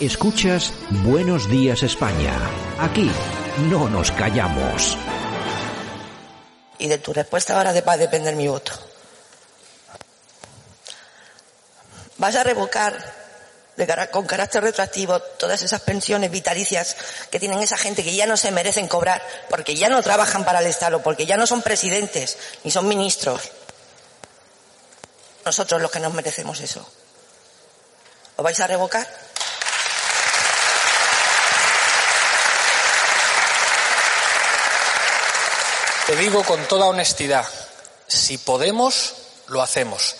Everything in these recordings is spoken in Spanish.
Escuchas Buenos Días España. Aquí no nos callamos. Y de tu respuesta ahora va a depender mi voto. ¿Vas a revocar con carácter retroactivo todas esas pensiones vitalicias que tienen esa gente que ya no se merecen cobrar porque ya no trabajan para el Estado, porque ya no son presidentes ni son ministros? Nosotros los que nos merecemos eso. ¿Lo vais a revocar? Te digo con toda honestidad, si podemos, lo hacemos.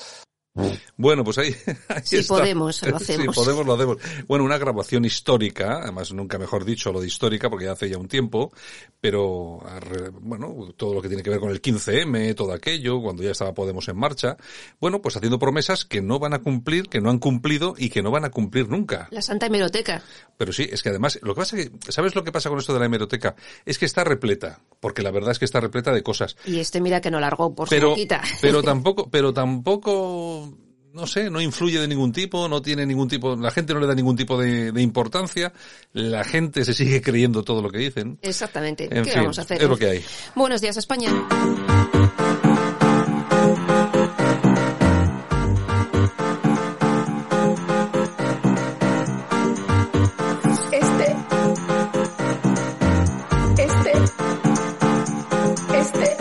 Bueno, pues ahí, ahí Si está. podemos, lo hacemos. Si podemos, lo hacemos. Bueno, una grabación histórica, además nunca mejor dicho lo de histórica, porque ya hace ya un tiempo, pero, bueno, todo lo que tiene que ver con el 15M, todo aquello, cuando ya estaba Podemos en marcha, bueno, pues haciendo promesas que no van a cumplir, que no han cumplido y que no van a cumplir nunca. La Santa Hemeroteca. Pero sí, es que además, lo que pasa es que, ¿sabes lo que pasa con esto de la hemeroteca? Es que está repleta, porque la verdad es que está repleta de cosas. Y este mira que no largó por su Pero, boquita. pero tampoco, pero tampoco, no sé, no influye de ningún tipo, no tiene ningún tipo, la gente no le da ningún tipo de, de importancia, la gente se sigue creyendo todo lo que dicen. Exactamente. En ¿Qué fin, vamos a hacer? es lo que hay. Buenos días, España. Este. Este. Este.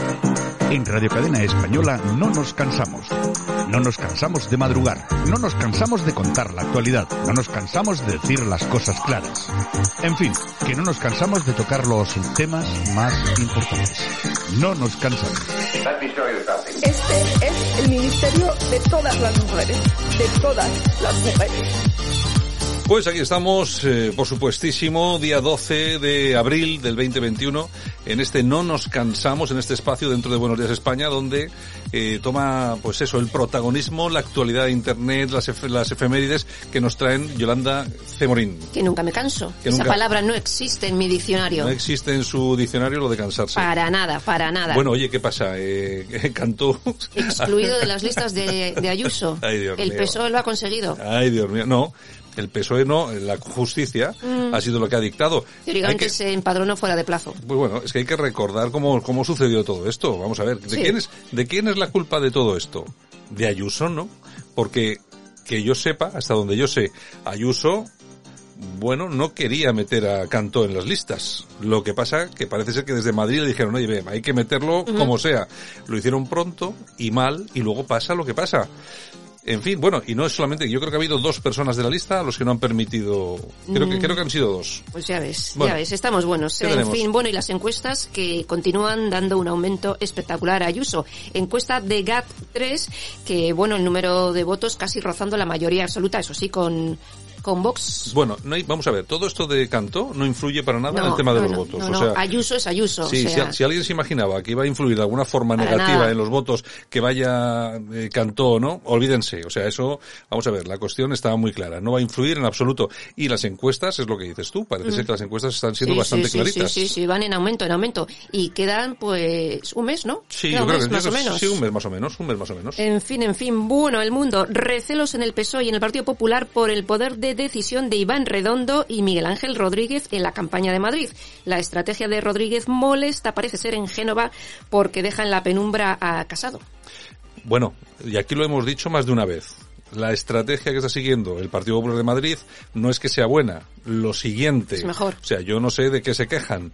En Radio Cadena Española no nos cansamos. No nos cansamos de madrugar. No nos cansamos de contar la actualidad. No nos cansamos de decir las cosas claras. En fin, que no nos cansamos de tocar los temas más importantes. No nos cansamos. Este es el ministerio de todas las mujeres. De todas las mujeres. Pues aquí estamos, eh, por supuestísimo, día 12 de abril del 2021, en este No nos cansamos, en este espacio dentro de Buenos Días España, donde eh, toma, pues eso, el protagonismo, la actualidad de Internet, las, efe- las efemérides que nos traen Yolanda Cemorín. Que nunca me canso. Que Esa nunca- palabra no existe en mi diccionario. No existe en su diccionario lo de cansarse. Para nada, para nada. Bueno, oye, ¿qué pasa? Eh, cantó... Excluido de las listas de, de Ayuso. Ay, Dios el mío. PSOE lo ha conseguido. Ay, Dios mío, no. El PSOE no, la justicia Mm. ha sido lo que ha dictado. Hay Teóricamente que- se empadronó fuera de plazo. Pues bueno, es que hay que recordar cómo, cómo sucedió todo esto. Vamos a ver, ¿de, Sí. quién es, ¿de quién es la culpa de todo esto? De Ayuso, ¿no? Porque que yo sepa, hasta donde yo sé, Ayuso, bueno, no quería meter a Cantó en las listas. Lo que pasa que parece ser que desde Madrid le dijeron, oye, hay que meterlo como sea. Lo hicieron pronto y mal y luego pasa lo que pasa. En fin, bueno, y no es solamente, yo creo que ha habido dos personas de la lista a los que no han permitido, creo que, Mm. creo que han sido dos. Pues ya ves, Bueno, ya ves, estamos buenos. ¿qué En tenemos? fin, bueno, y las encuestas que continúan dando un aumento espectacular a Ayuso. Encuesta de GAP 3, que bueno, el número de votos casi rozando la mayoría absoluta, eso sí, con, con Vox. Bueno, no hay- vamos a ver, todo esto de Cantó no influye para nada en el tema de no, los no, votos. no, o no, sea, Ayuso es Ayuso. Sí, o si, sea, si alguien se imaginaba que iba a influir de alguna forma Para negativa nada. en los votos que vaya eh, Cantó, ¿no? Olvídense. O sea, eso, vamos a ver, la cuestión estaba muy clara. No va a influir en absoluto. Y las encuestas, es lo que dices tú, parece Mm. ser que las encuestas están siendo sí, bastante sí, claritas. Sí, sí, sí, van en aumento, en aumento. Y quedan, pues, un mes, ¿no? Sí, Queda yo un creo mes, que más o menos. Sí, un mes más o menos, un mes más o menos. En fin, en fin, bueno, el mundo. Recelos en el PSOE y en el Partido Popular por el poder de decisión de Iván Redondo y Miguel Ángel Rodríguez en la campaña de Madrid. La estrategia de Rodríguez molesta parece ser en Génova porque deja en la penumbra a Casado. Bueno, y aquí lo hemos dicho más de una vez. La estrategia que está siguiendo el Partido Popular de Madrid no es que sea buena. Lo siguiente. Es mejor. O sea, yo no sé de qué se quejan.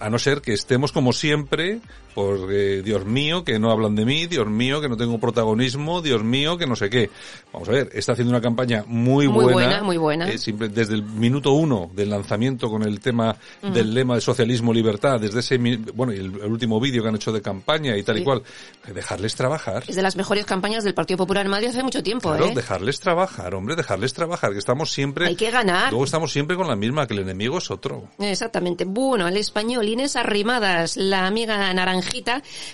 A no ser que estemos como siempre, por eh, Dios mío, que no hablan de mí, Dios mío, que no tengo protagonismo, Dios mío, que no sé qué. Vamos a ver, está haciendo una campaña muy, Muy buena. buena, muy buena. eh, siempre- desde el minuto uno del lanzamiento con el tema del lema de socialismo libertad, desde ese, bueno, y el, el último vídeo que han hecho de campaña y tal y Sí. cual, eh, dejarles trabajar. Es de las mejores campañas del Partido Popular en Madrid hace mucho tiempo, Claro, ¿eh? dejarles trabajar, hombre, dejarles trabajar, que estamos siempre... Hay que ganar. Luego estamos siempre con la misma, que el enemigo es otro. Exactamente. Bueno, el español Inés Arrimadas, la amiga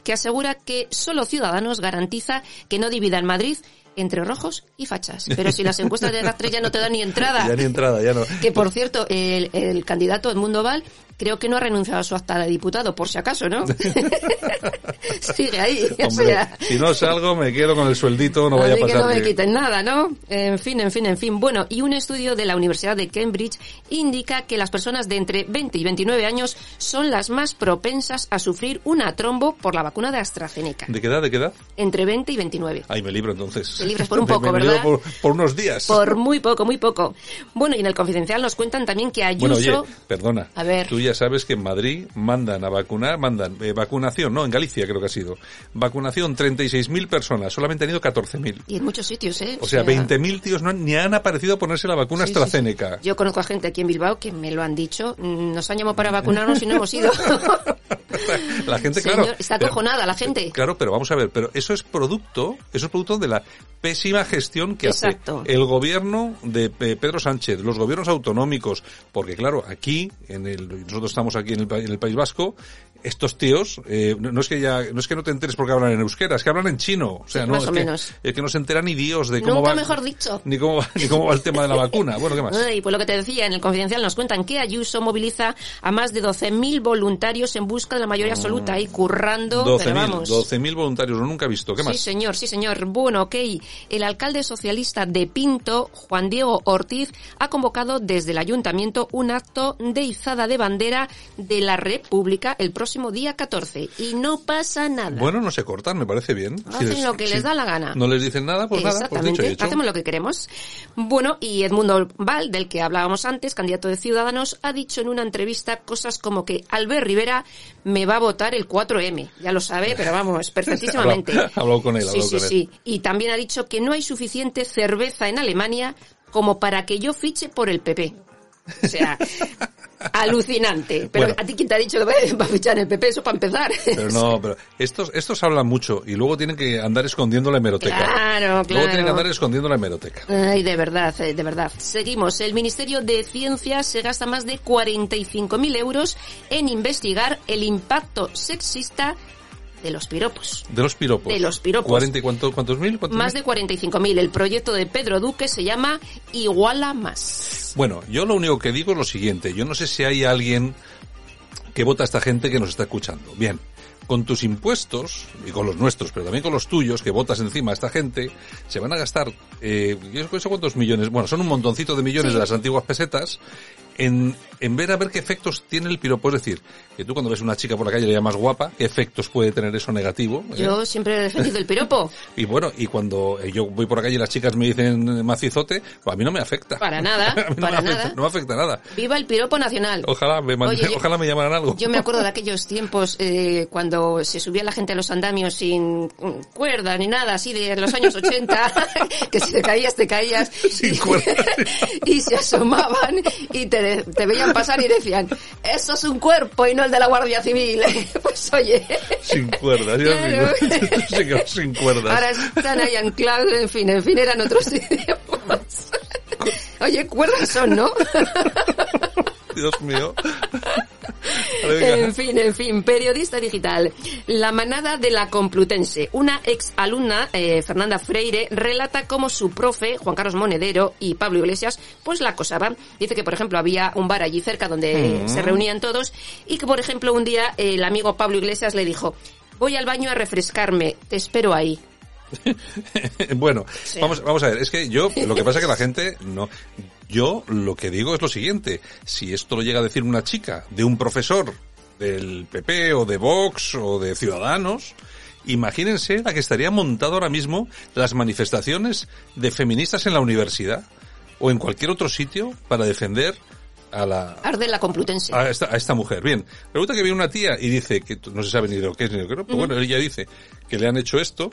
que asegura que solo Ciudadanos garantiza que no dividan Madrid entre rojos y fachas. Pero si las encuestas de las tres ya no te dan ni entrada. Ya ni entrada, ya no. Que por cierto, el, el candidato Edmundo Val creo que no ha renunciado a su acta de diputado, por si acaso, ¿no? Sigue ahí. o Hombre, sea, si no salgo me quedo con el sueldito, no vaya a mí que pasar. no me quiten nada, ¿no? En fin, en fin, en fin. Bueno, y un estudio de la Universidad de Cambridge indica que las personas de entre 20 y 29 años son las más propensas a sufrir una trombo por la vacuna de AstraZeneca. ¿De qué edad, de qué edad? Entre 20 y 29. Ahí me libro entonces. Te libras por un Me- poco, me libro ¿verdad? Por, por unos días. Por muy poco, muy poco. Bueno, y en el confidencial nos cuentan también que Bueno, Ayuso... oye, perdona. A ver. Tú ya sabes que en Madrid mandan a vacunar, mandan eh, vacunación, no, en Galicia creo que ha sido. Vacunación 36.000 personas, solamente han ido 14.000. Y en muchos sitios, ¿eh? O sea, 20.000 tíos no ni han aparecido a ponerse la vacuna Sí, sí, sí. AstraZeneca. Yo conozco a gente aquí en Bilbao que me lo han dicho. mm, Nos han llamado para vacunarnos y no hemos ido. La gente, Señor, claro. está acojonada la gente. Claro, pero vamos a ver, pero eso es producto, eso es producto de la pésima gestión que Exacto. hace el gobierno de eh, Pedro Sánchez, los gobiernos autonómicos, porque claro, aquí, en el, nosotros estamos aquí en el, en el País Vasco, estos tíos, eh, no, no es que ya, no es que no te enteres porque hablan en euskera, es que hablan en chino, o sea, Sí, no, más es o que, menos. es que no se entera ni Dios de cómo Nunca va, mejor dicho. ni cómo va, ni cómo va el tema de la vacuna. Bueno, ¿qué más? Y pues lo que te decía, en el confidencial nos cuentan que Ayuso moviliza a más de 12.000 voluntarios en busca de la mayoría absoluta y currando, pero 12.000, vamos. 12.000 voluntarios, no nunca he visto. ¿Qué Sí, más? señor, sí, señor. Bueno, ok. El alcalde socialista de Pinto, Juan Diego Ortiz, ha convocado desde el ayuntamiento un acto de izada de bandera de la República el próximo día 14. Y no pasa nada. Bueno, no se cortan, me parece bien. Hacen les- lo que les da la gana. No les dicen nada, pues nada, pues Exactamente, dicho y hecho. hacemos lo que queremos. Bueno, y Edmundo Val, del que hablábamos antes, candidato de Ciudadanos, ha dicho en una entrevista cosas como que Albert Rivera me va a votar el 4M. Ya lo sabe, pero vamos, perfectísimamente. Ha hablado- ha hablado con él, ha Sí, hablado sí, con él. sí. Y también ha dicho que no hay suficiente cerveza en Alemania como para que yo fiche por el PP. O sea, alucinante. Pero Bueno. a ti quién te ha dicho que va a fichar en el PP, eso para empezar. Pero no, pero estos, estos hablan mucho y luego tienen que andar escondiendo la hemeroteca. Claro, Luego tienen que claro. andar escondiendo la hemeroteca. Ay, de verdad, eh, de verdad. Seguimos. El Ministerio de Ciencias se gasta más de 45.000 euros en investigar el impacto sexista de los piropos. De los piropos. De los piropos. ¿Cuarenta y cuánto- cuántos mil? ¿Cuántos Más mil? de 45.000. El proyecto de Pedro Duque se llama Iguala Más. Bueno, yo lo único que digo es lo siguiente. Yo no sé si hay alguien que vota a esta gente que nos está escuchando. Bien, con tus impuestos, y con los nuestros, pero también con los tuyos, que votas encima a esta gente, se van a gastar, eh, yo no sé cuántos millones, bueno, son un montoncito de millones de las antiguas pesetas, en, en ver a ver qué efectos tiene el piropo. Es decir, que tú cuando ves una chica por la calle le llamas guapa, ¿qué efectos puede tener eso negativo? ¿Eh? Yo siempre he defendido el piropo. Y bueno, y cuando eh, yo voy por la calle y las chicas me dicen macizote, pues a mí no me afecta. Para nada, no para me afecta, nada. no me afecta nada. Viva el piropo nacional. Ojalá me, Oye, ojalá me llamaran algo. Yo me acuerdo de aquellos tiempos eh, cuando se subía la gente a los andamios sin cuerda ni nada, así de los años 80, que si te caías, te caías. Sin y, cuerda. y se asomaban y te, te veían pasar y decían, eso es un cuerpo y no el de la Guardia Civil. pues oye. Sin cuerdas, Claro. quedó sin cuerdas. Ahora están ahí anclados, en fin, en fin, eran otros tiempos. Oye, cuerdas son, ¿no? Dios mío. En fin, en fin, periodista digital. La manada de la Complutense. Una ex alumna, eh, Fernanda Freire, relata cómo su profe, Juan Carlos Monedero y Pablo Iglesias, pues la acosaban. Dice que, por ejemplo, había un bar allí cerca donde Mm. se reunían todos y que, por ejemplo, un día el amigo Pablo Iglesias le dijo, voy al baño a refrescarme, te espero ahí. bueno, vamos, vamos a ver, es que yo, lo que pasa es que la gente no, yo lo que digo es lo siguiente, si esto lo llega a decir una chica de un profesor del PP o de Vox o de Ciudadanos, imagínense la que estaría montado ahora mismo las manifestaciones de feministas en la universidad o en cualquier otro sitio para defender a la, Arde la Complutense. a esta, a esta mujer. Bien, resulta que viene una tía y dice que no se sabe ni lo que es ni lo que no, pero bueno, ella dice que le han hecho esto,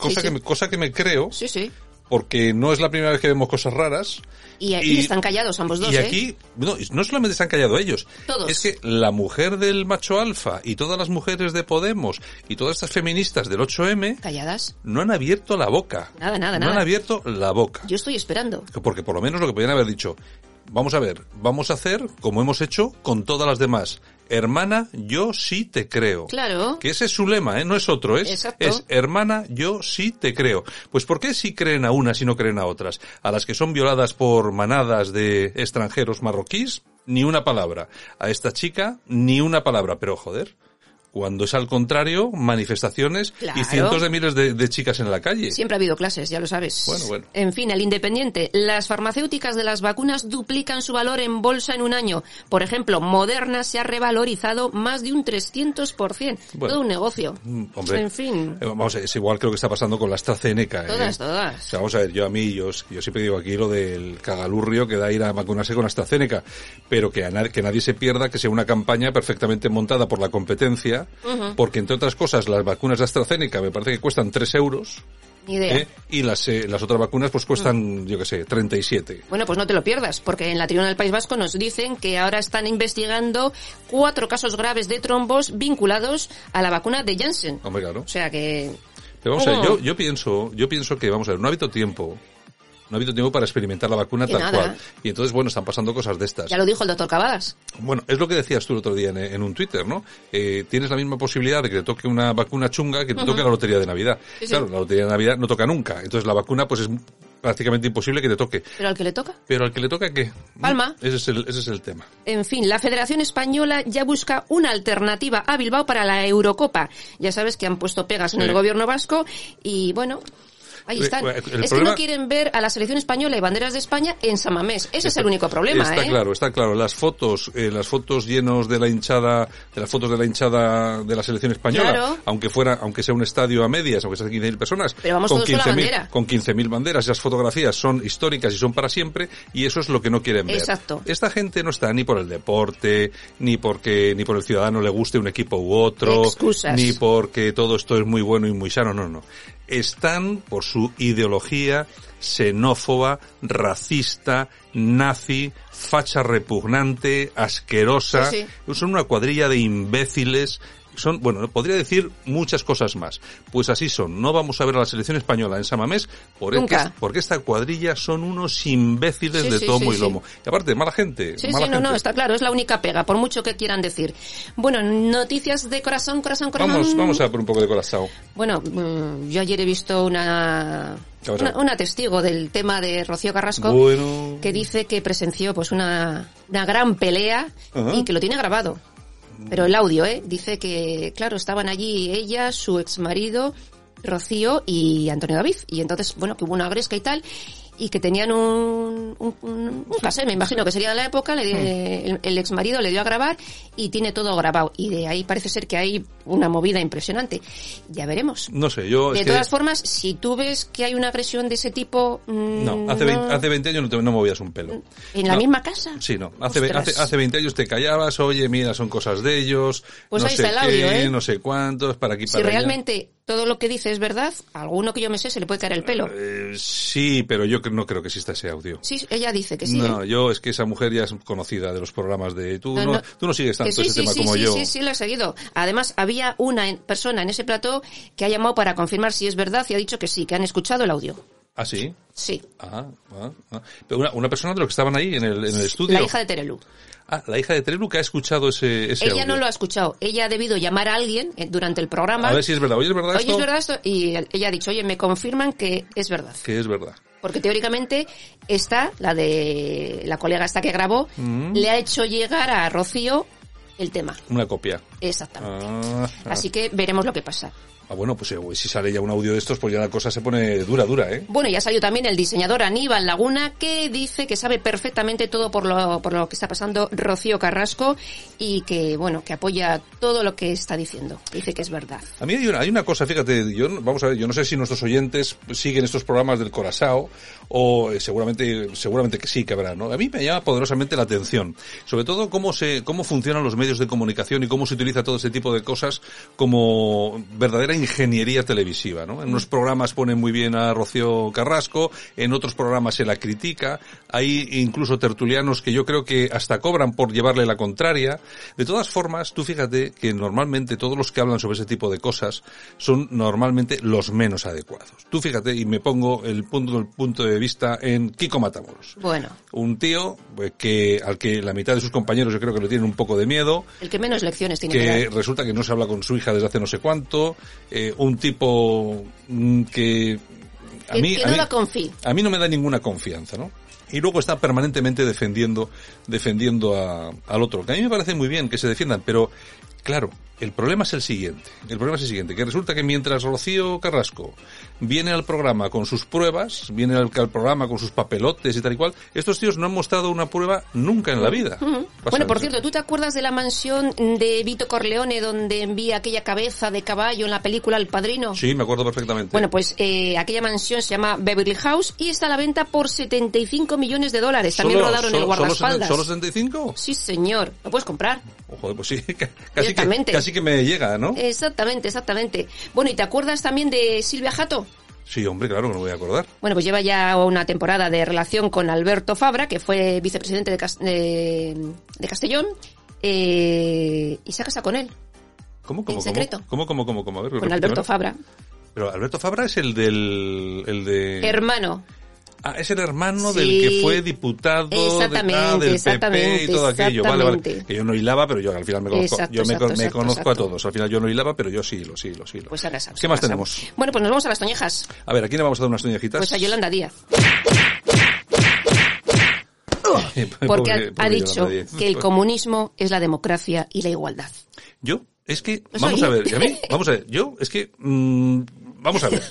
cosa, Sí, que me, cosa que me creo, Sí, sí. porque no es la primera vez que vemos cosas raras. Y aquí están callados ambos dos, Y ¿eh? aquí, no, no solamente se han callado ellos, Todos. es que la mujer del macho alfa y todas las mujeres de Podemos y todas estas feministas del 8M Calladas. no han abierto la boca. Nada, nada, no nada. han abierto la boca. Yo estoy esperando. Porque por lo menos lo que podían haber dicho, vamos a ver, vamos a hacer como hemos hecho con todas las demás. Hermana, yo sí te creo. Claro. Que ese es su lema, ¿eh? No es otro, es, Exacto. es hermana, yo sí te creo. Pues ¿por qué sí creen a unas y no creen a otras? A las que son violadas por manadas de extranjeros marroquíes, ni una palabra. A esta chica, ni una palabra. Pero joder, cuando es al contrario, manifestaciones Claro. y cientos de miles de, de chicas en la calle. Siempre ha habido clases, ya lo sabes. Bueno, bueno. En fin, el independiente. Las farmacéuticas de las vacunas duplican su valor en bolsa en un año. Por ejemplo, Moderna se ha revalorizado más de un 300%. Bueno. Todo un negocio. Mm, Hombre, En fin. eh, vamos a ver, es igual creo que está pasando con la AstraZeneca. ¿eh? Todas, O todas. sea, vamos a ver, yo a mí, yo, yo siempre digo aquí lo del cagalurrio que da ir a vacunarse con AstraZeneca, pero que, a que nadie se pierda que sea una campaña perfectamente montada por la competencia, porque entre otras cosas las vacunas de AstraZeneca me parece que cuestan 3 euros, idea. ¿eh? y las, eh, las otras vacunas pues cuestan, yo qué sé, 37. Bueno, pues no te lo pierdas, porque en la Tribuna del País Vasco nos dicen que ahora están investigando cuatro casos graves de trombos vinculados a la vacuna de Janssen. Hombre, claro. O sea que... Pero vamos a ver, yo, yo pienso, yo pienso que, vamos a ver, no ha habido tiempo. No ha habido tiempo para experimentar la vacuna Que tal nada. cual. Y entonces, bueno, están pasando cosas de estas. Ya lo dijo el doctor Cavadas. Bueno, es lo que decías tú el otro día en, en un Twitter, ¿no? Eh, tienes la misma posibilidad de que te toque una vacuna chunga que te toque la lotería de Navidad. Sí, sí. Claro, la lotería de Navidad no toca nunca. Entonces la vacuna, pues es prácticamente imposible que te toque. Pero al que le toca. Pero al que le toca, ¿qué? Palma. Ese es el, ese es el tema. En fin, la Federación Española ya busca una alternativa a Bilbao para la Eurocopa. Ya sabes que han puesto pegas en Sí. el gobierno vasco y bueno, ahí Eh, están. el es que no quieren ver a la selección española y banderas de España en Samamés. Ese es el único problema, Está ¿eh? claro, está claro. Las fotos, eh, las fotos llenos de la hinchada, de las fotos de la hinchada de la selección española, Claro. aunque fuera, aunque sea un estadio a medias, aunque sean 15.000 personas, Pero vamos con todos con la 15.000 bandera. con 15.000 banderas, esas fotografías son históricas y son para siempre, y eso es lo que no quieren ver. Exacto. Esta gente no está ni por el deporte, ni porque, ni por el ciudadano le guste un equipo u otro, Excusas. ni porque todo esto es muy bueno y muy sano, no, no. Están por su ideología xenófoba, racista, nazi, facha repugnante, asquerosa. Sí, Son una cuadrilla de imbéciles. Son, bueno, podría decir muchas cosas más. Pues así son. No vamos a ver a la selección española en Samamés porque, Nunca. porque esta cuadrilla son unos imbéciles Sí, de sí, tomo sí, y lomo. Y aparte, mala gente. Sí, mala sí, no, gente. no, está claro, es la única pega, por mucho que quieran decir. Bueno, noticias de corazón, corazón, corazón. Vamos, vamos a por un poco de corazón. Bueno, mm, yo ayer he visto una, una, una testigo del tema de Rocío Carrasco Bueno. que dice que presenció pues una, una gran pelea y que lo tiene grabado. Pero el audio, ¿eh? Dice que, claro, estaban allí ella, su exmarido, Rocío y Antonio David. Y entonces, bueno, que hubo una gresca y tal. Y que tenían un, un, un, un cassette, me imagino que sería de la época, le, el, el exmarido le dio a grabar y tiene todo grabado. Y de ahí parece ser que hay una movida impresionante. Ya veremos. No sé, yo... De que- todas formas, si tú ves que hay una agresión de ese tipo... mm, No, hace, 20, hace 20 años no, te, no movías un pelo. ¿En la No. misma casa? Sí, no. Hace, hace, hace 20 años te callabas, oye, mira, son cosas de ellos, Pues no ahí sé está el audio, qué, ¿eh? no sé cuántos, para aquí, Si para allá. realmente todo lo que dice es verdad, a alguno que yo me sé se le puede caer el pelo. Eh, sí, pero yo no creo que exista ese audio. Sí, ella dice que sí. no, ¿eh? yo es que esa mujer ya es conocida de los programas de... Tú no, No. Tú no sigues tanto sí, ese sí, tema sí, como sí, yo. sí, sí, lo he seguido. Además, había una persona en ese plató que ha llamado para confirmar si es verdad y ha dicho que sí, que han escuchado el audio. ¿Ah, sí? Sí. Ah, ah, ah. Pero una, una persona de los que estaban ahí en el, en el estudio. La hija de Terelu. Ah, la hija de Terelu que ha escuchado ese, ese Ella audio. no lo ha escuchado. Ella ha debido llamar a alguien eh, durante el programa. A ver si es verdad. Oye, ¿es verdad Oye, esto? ¿es verdad esto? Y ella ha dicho, oye, me confirman que es verdad. Que es verdad. Porque teóricamente esta, la de la colega esta que grabó, Mm. le ha hecho llegar a Rocío el tema. Una copia. Exactamente. Ah, ah. Así que veremos lo que pasa. Ah, bueno, pues eh, si sale ya un audio de estos, pues ya la cosa se pone dura, dura, ¿eh? Bueno, ya salió también el diseñador Aníbal Laguna, que dice que sabe perfectamente todo por lo, por lo que está pasando Rocío Carrasco y que, bueno, que apoya todo lo que está diciendo. Dice que es verdad. A mí hay una, hay una cosa, fíjate, yo, vamos a ver, yo no sé si nuestros oyentes siguen estos programas del Corazao o eh, seguramente, seguramente que sí que habrá, ¿no? A mí me llama poderosamente la atención. Sobre todo cómo se, cómo funcionan los medios de comunicación y cómo se utiliza todo ese tipo de cosas como verdadera ingeniería televisiva, ¿no? En unos programas ponen muy bien a Rocío Carrasco, en otros programas se la critica, hay incluso tertulianos que yo creo que hasta cobran por llevarle la contraria. De todas formas, tú fíjate que normalmente todos los que hablan sobre ese tipo de cosas son normalmente los menos adecuados. Tú fíjate y me pongo el punto, el punto de vista en Kiko Matamoros. Bueno. Un tío pues, que al que la mitad de sus compañeros yo creo que le tienen un poco de miedo. El que menos lecciones tiene que, que dar. resulta que no se habla con su hija desde hace no sé cuánto, eh, un tipo mm, que a mí, que a no mí- da confi. a mí no me da ninguna confianza, ¿no? Y luego está permanentemente defendiendo, defendiendo a- al otro. Que a mí me parece muy bien que se defiendan, pero claro, el problema es el siguiente. El problema es el siguiente, que resulta que mientras Rocío Carrasco viene al programa con sus pruebas, viene al, al programa con sus papelotes y tal y cual, estos tíos no han mostrado una prueba nunca en la vida. Bueno, por cierto, ¿tú te acuerdas de la mansión de Vito Corleone donde envía aquella cabeza de caballo en la película El Padrino? Sí, me acuerdo perfectamente. Bueno, pues eh, aquella mansión se llama Beverly House y está a la venta por 75 millones de dólares. También ¿Solo- rodaron el solo- solo guardaespaldas. ¿Solo 75? Sí, señor. ¿Lo puedes comprar? Joder, pues sí, casi que, Directamente. casi que me llega, ¿no? Exactamente, exactamente. Bueno, ¿y te acuerdas también de Silvia Jato? Sí, hombre, claro que no me voy a acordar. Bueno, pues lleva ya una temporada de relación con Alberto Fabra, que fue vicepresidente de, de- de Castellón, eh, y se casa con él, ¿Cómo, cómo, En secreto. ¿Cómo, cómo, cómo, cómo? A ver, con. Alberto Fabra. Pero Alberto Fabra es el del... El de... Hermano. Ah, es el hermano Sí. del que fue diputado de- ah, del PP y todo aquello. Vale, vale. Que yo no hilaba, pero yo al final me conozco, Exacto, yo me, exacto, me exacto, conozco a todos. Al final yo no hilaba, pero yo sí, lo sí, lo sí. Pues ahora. ¿Qué más tenemos? Bueno, pues nos vamos a las toñejas. A ver, ¿a quién le vamos a dar unas toñejitas? Pues a Yolanda Díaz. Porque ha- dicho que el comunismo es la democracia y la igualdad. Yo, es que, vamos a ver, ¿y a mí? Vamos a ver, yo, es que, mm, vamos a ver.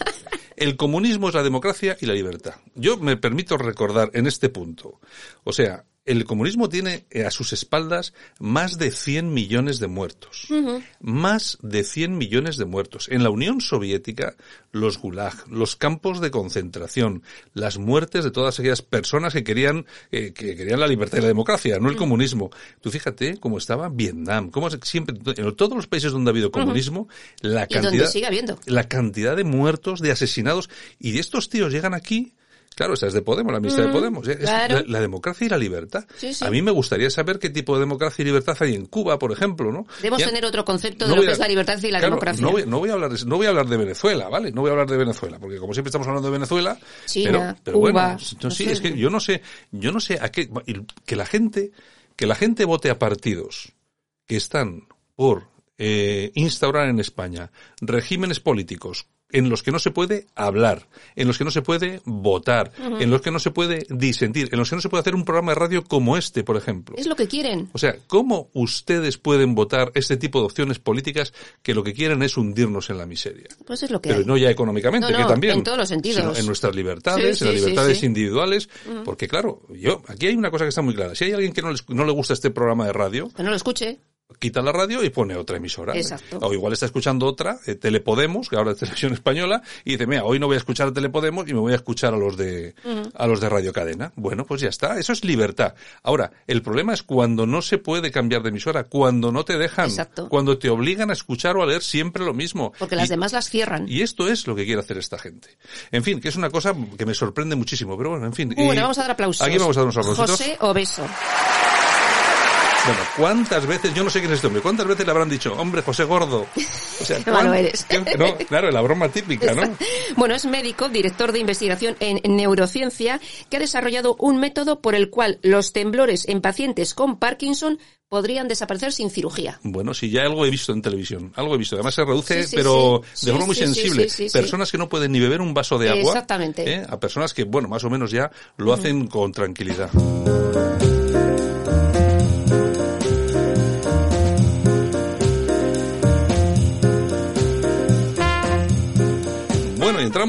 El comunismo es la democracia y la libertad. Yo me permito recordar en este punto. O sea, el comunismo tiene eh, a sus espaldas más de 100 millones de muertos. Más de 100 millones de muertos. En la Unión Soviética, los gulag, los campos de concentración, las muertes de todas aquellas personas que querían, eh, que querían la libertad y la democracia, no el comunismo. Tú fíjate cómo estaba Vietnam, cómo siempre, en todos los países donde ha habido comunismo, la Y donde cantidad, sigue habiendo. la cantidad de muertos, de asesinados, y estos tíos llegan aquí, claro, esta es de Podemos, la ministra de Podemos, es claro. la, la democracia y la libertad. Sí, sí. A mí me gustaría saber qué tipo de democracia y libertad hay en Cuba, por ejemplo, ¿no? Debemos Ya- tener otro concepto de no lo que a- es la libertad y la claro, democracia. No voy, no voy a hablar de, no voy a hablar de Venezuela, ¿vale? No voy a hablar de Venezuela, porque como siempre estamos hablando de Venezuela, China, pero, pero Cuba, bueno, no, no sí, sé. es que yo no sé, yo no sé a qué que la gente que la gente vote a partidos que están por eh, instaurar en España regímenes políticos en los que no se puede hablar, en los que no se puede votar, en los que no se puede disentir, en los que no se puede hacer un programa de radio como este, por ejemplo. Es lo que quieren. O sea, ¿cómo ustedes pueden votar este tipo de opciones políticas que lo que quieren es hundirnos en la miseria? Pues es lo que Pero hay. no ya económicamente, No, que también. en todos los sentidos. sino en nuestras libertades, Sí, en las sí, libertades individuales. Porque claro, yo, aquí hay una cosa que está muy clara. Si hay alguien que no, les- no le gusta este programa de radio, Que no lo escuche. Quita la radio y pone otra emisora. Exacto. O igual está escuchando otra, eh, Telepodemos, que ahora es televisión española, y dice, mira, hoy no voy a escuchar a Telepodemos y me voy a escuchar a los de, a los de Radio Cadena. Bueno, pues ya está. Eso es libertad. Ahora, el problema es cuando no se puede cambiar de emisora, cuando no te dejan, Exacto. cuando te obligan a escuchar o a leer siempre lo mismo. Porque las demás las cierran. y esto es lo que quiere hacer esta gente. En fin, que es una cosa que me sorprende muchísimo, pero bueno, en fin. Bueno, Y- vamos a dar aplausos. Aquí vamos a dar unos aplausitos. José Obeso. Bueno, ¿cuántas veces, yo no sé quién es este hombre, cuántas veces le habrán dicho, hombre, José Gordo? O sea, Qué malo ¿cuán- eres. no, claro, la broma típica, ¿no? Bueno, es médico, director de investigación en neurociencia, que ha desarrollado un método por el cual los temblores en pacientes con Parkinson podrían desaparecer sin cirugía. Bueno, sí, ya algo he visto en televisión, algo he visto. Además se reduce, Sí, sí, pero sí. de forma muy sensible. Personas que no pueden ni beber un vaso de agua. Exactamente. ¿eh? A personas que, bueno, más o menos ya lo hacen con tranquilidad.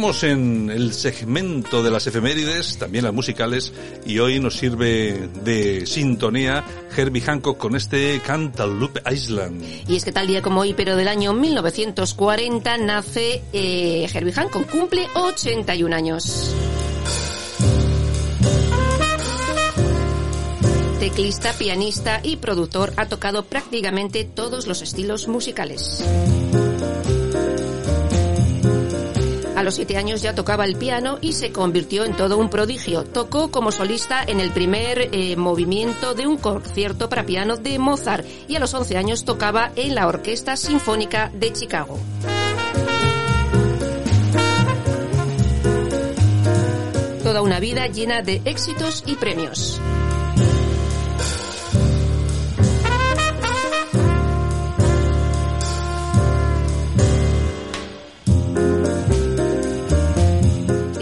Entramos en el segmento de las efemérides, también las musicales, y hoy nos sirve de sintonía Herbie Hancock con este Cantaloupe Island. Y es que tal día como hoy, pero del año 1940, nace eh, Herbie Hancock, cumple 81 años. Teclista, pianista y productor, ha tocado prácticamente todos los estilos musicales. A los siete años ya tocaba el piano y se convirtió en todo un prodigio. Tocó como solista en el primer eh, movimiento de un concierto para piano de Mozart y a los once años tocaba en la Orquesta Sinfónica de Chicago. Toda una vida llena de éxitos y premios.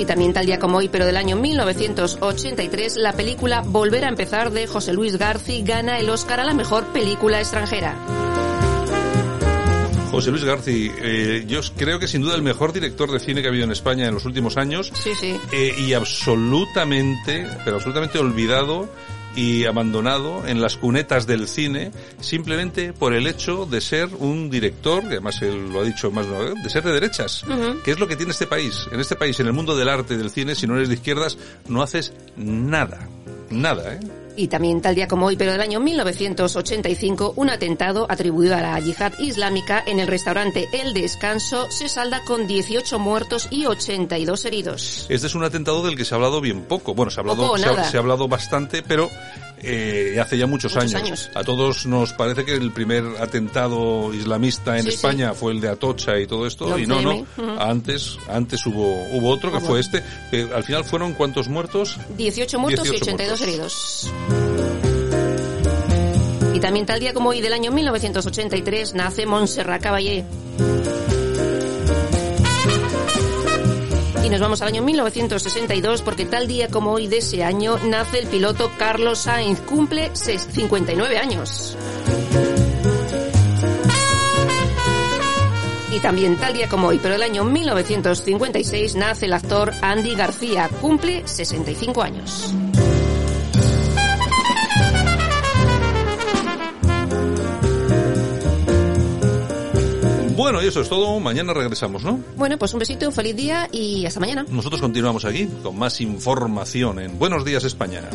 También tal día como hoy, pero del año 1983, la película Volver a empezar de José Luis Garci gana el Oscar a la mejor película extranjera. José Luis Garci, eh, yo creo que sin duda el mejor director de cine que ha habido en España en los últimos años. Sí, sí. Eh, y absolutamente, pero absolutamente olvidado y abandonado en las cunetas del cine simplemente por el hecho de ser un director, que además él lo ha dicho más de una vez, de ser de derechas, que es lo que tiene este país. En este país, en el mundo del arte y del cine, si no eres de izquierdas, no haces nada. Nada, ¿eh? Y también tal día como hoy, pero del año 1985, un atentado atribuido a la yihad islámica en el restaurante El Descanso se salda con 18 muertos y 82 heridos. Este es un atentado del que se ha hablado bien poco. Bueno, se ha hablado, Poco se ha, se ha hablado bastante, pero eh, hace ya muchos, Muchos años. años. A todos nos parece que el primer atentado islamista en Sí, España fue el de Atocha y todo esto, y no, no. 11M, ujú. Antes, antes hubo, hubo otro que fue este. que al final fueron cuántos muertos? 18 muertos 18 y 82 muertos. heridos. Y también tal día como hoy del año 1983 nace Montserrat Caballé. Y nos vamos al año 1962 porque tal día como hoy de ese año nace el piloto Carlos Sainz, cumple ses- 59 años. Y también tal día como hoy, pero el año 1956 nace el actor Andy García, cumple 65 años. Bueno, y eso es todo. Mañana regresamos, ¿no? Bueno, pues un besito, un feliz día y hasta mañana. Nosotros continuamos aquí con más información en Buenos Días España.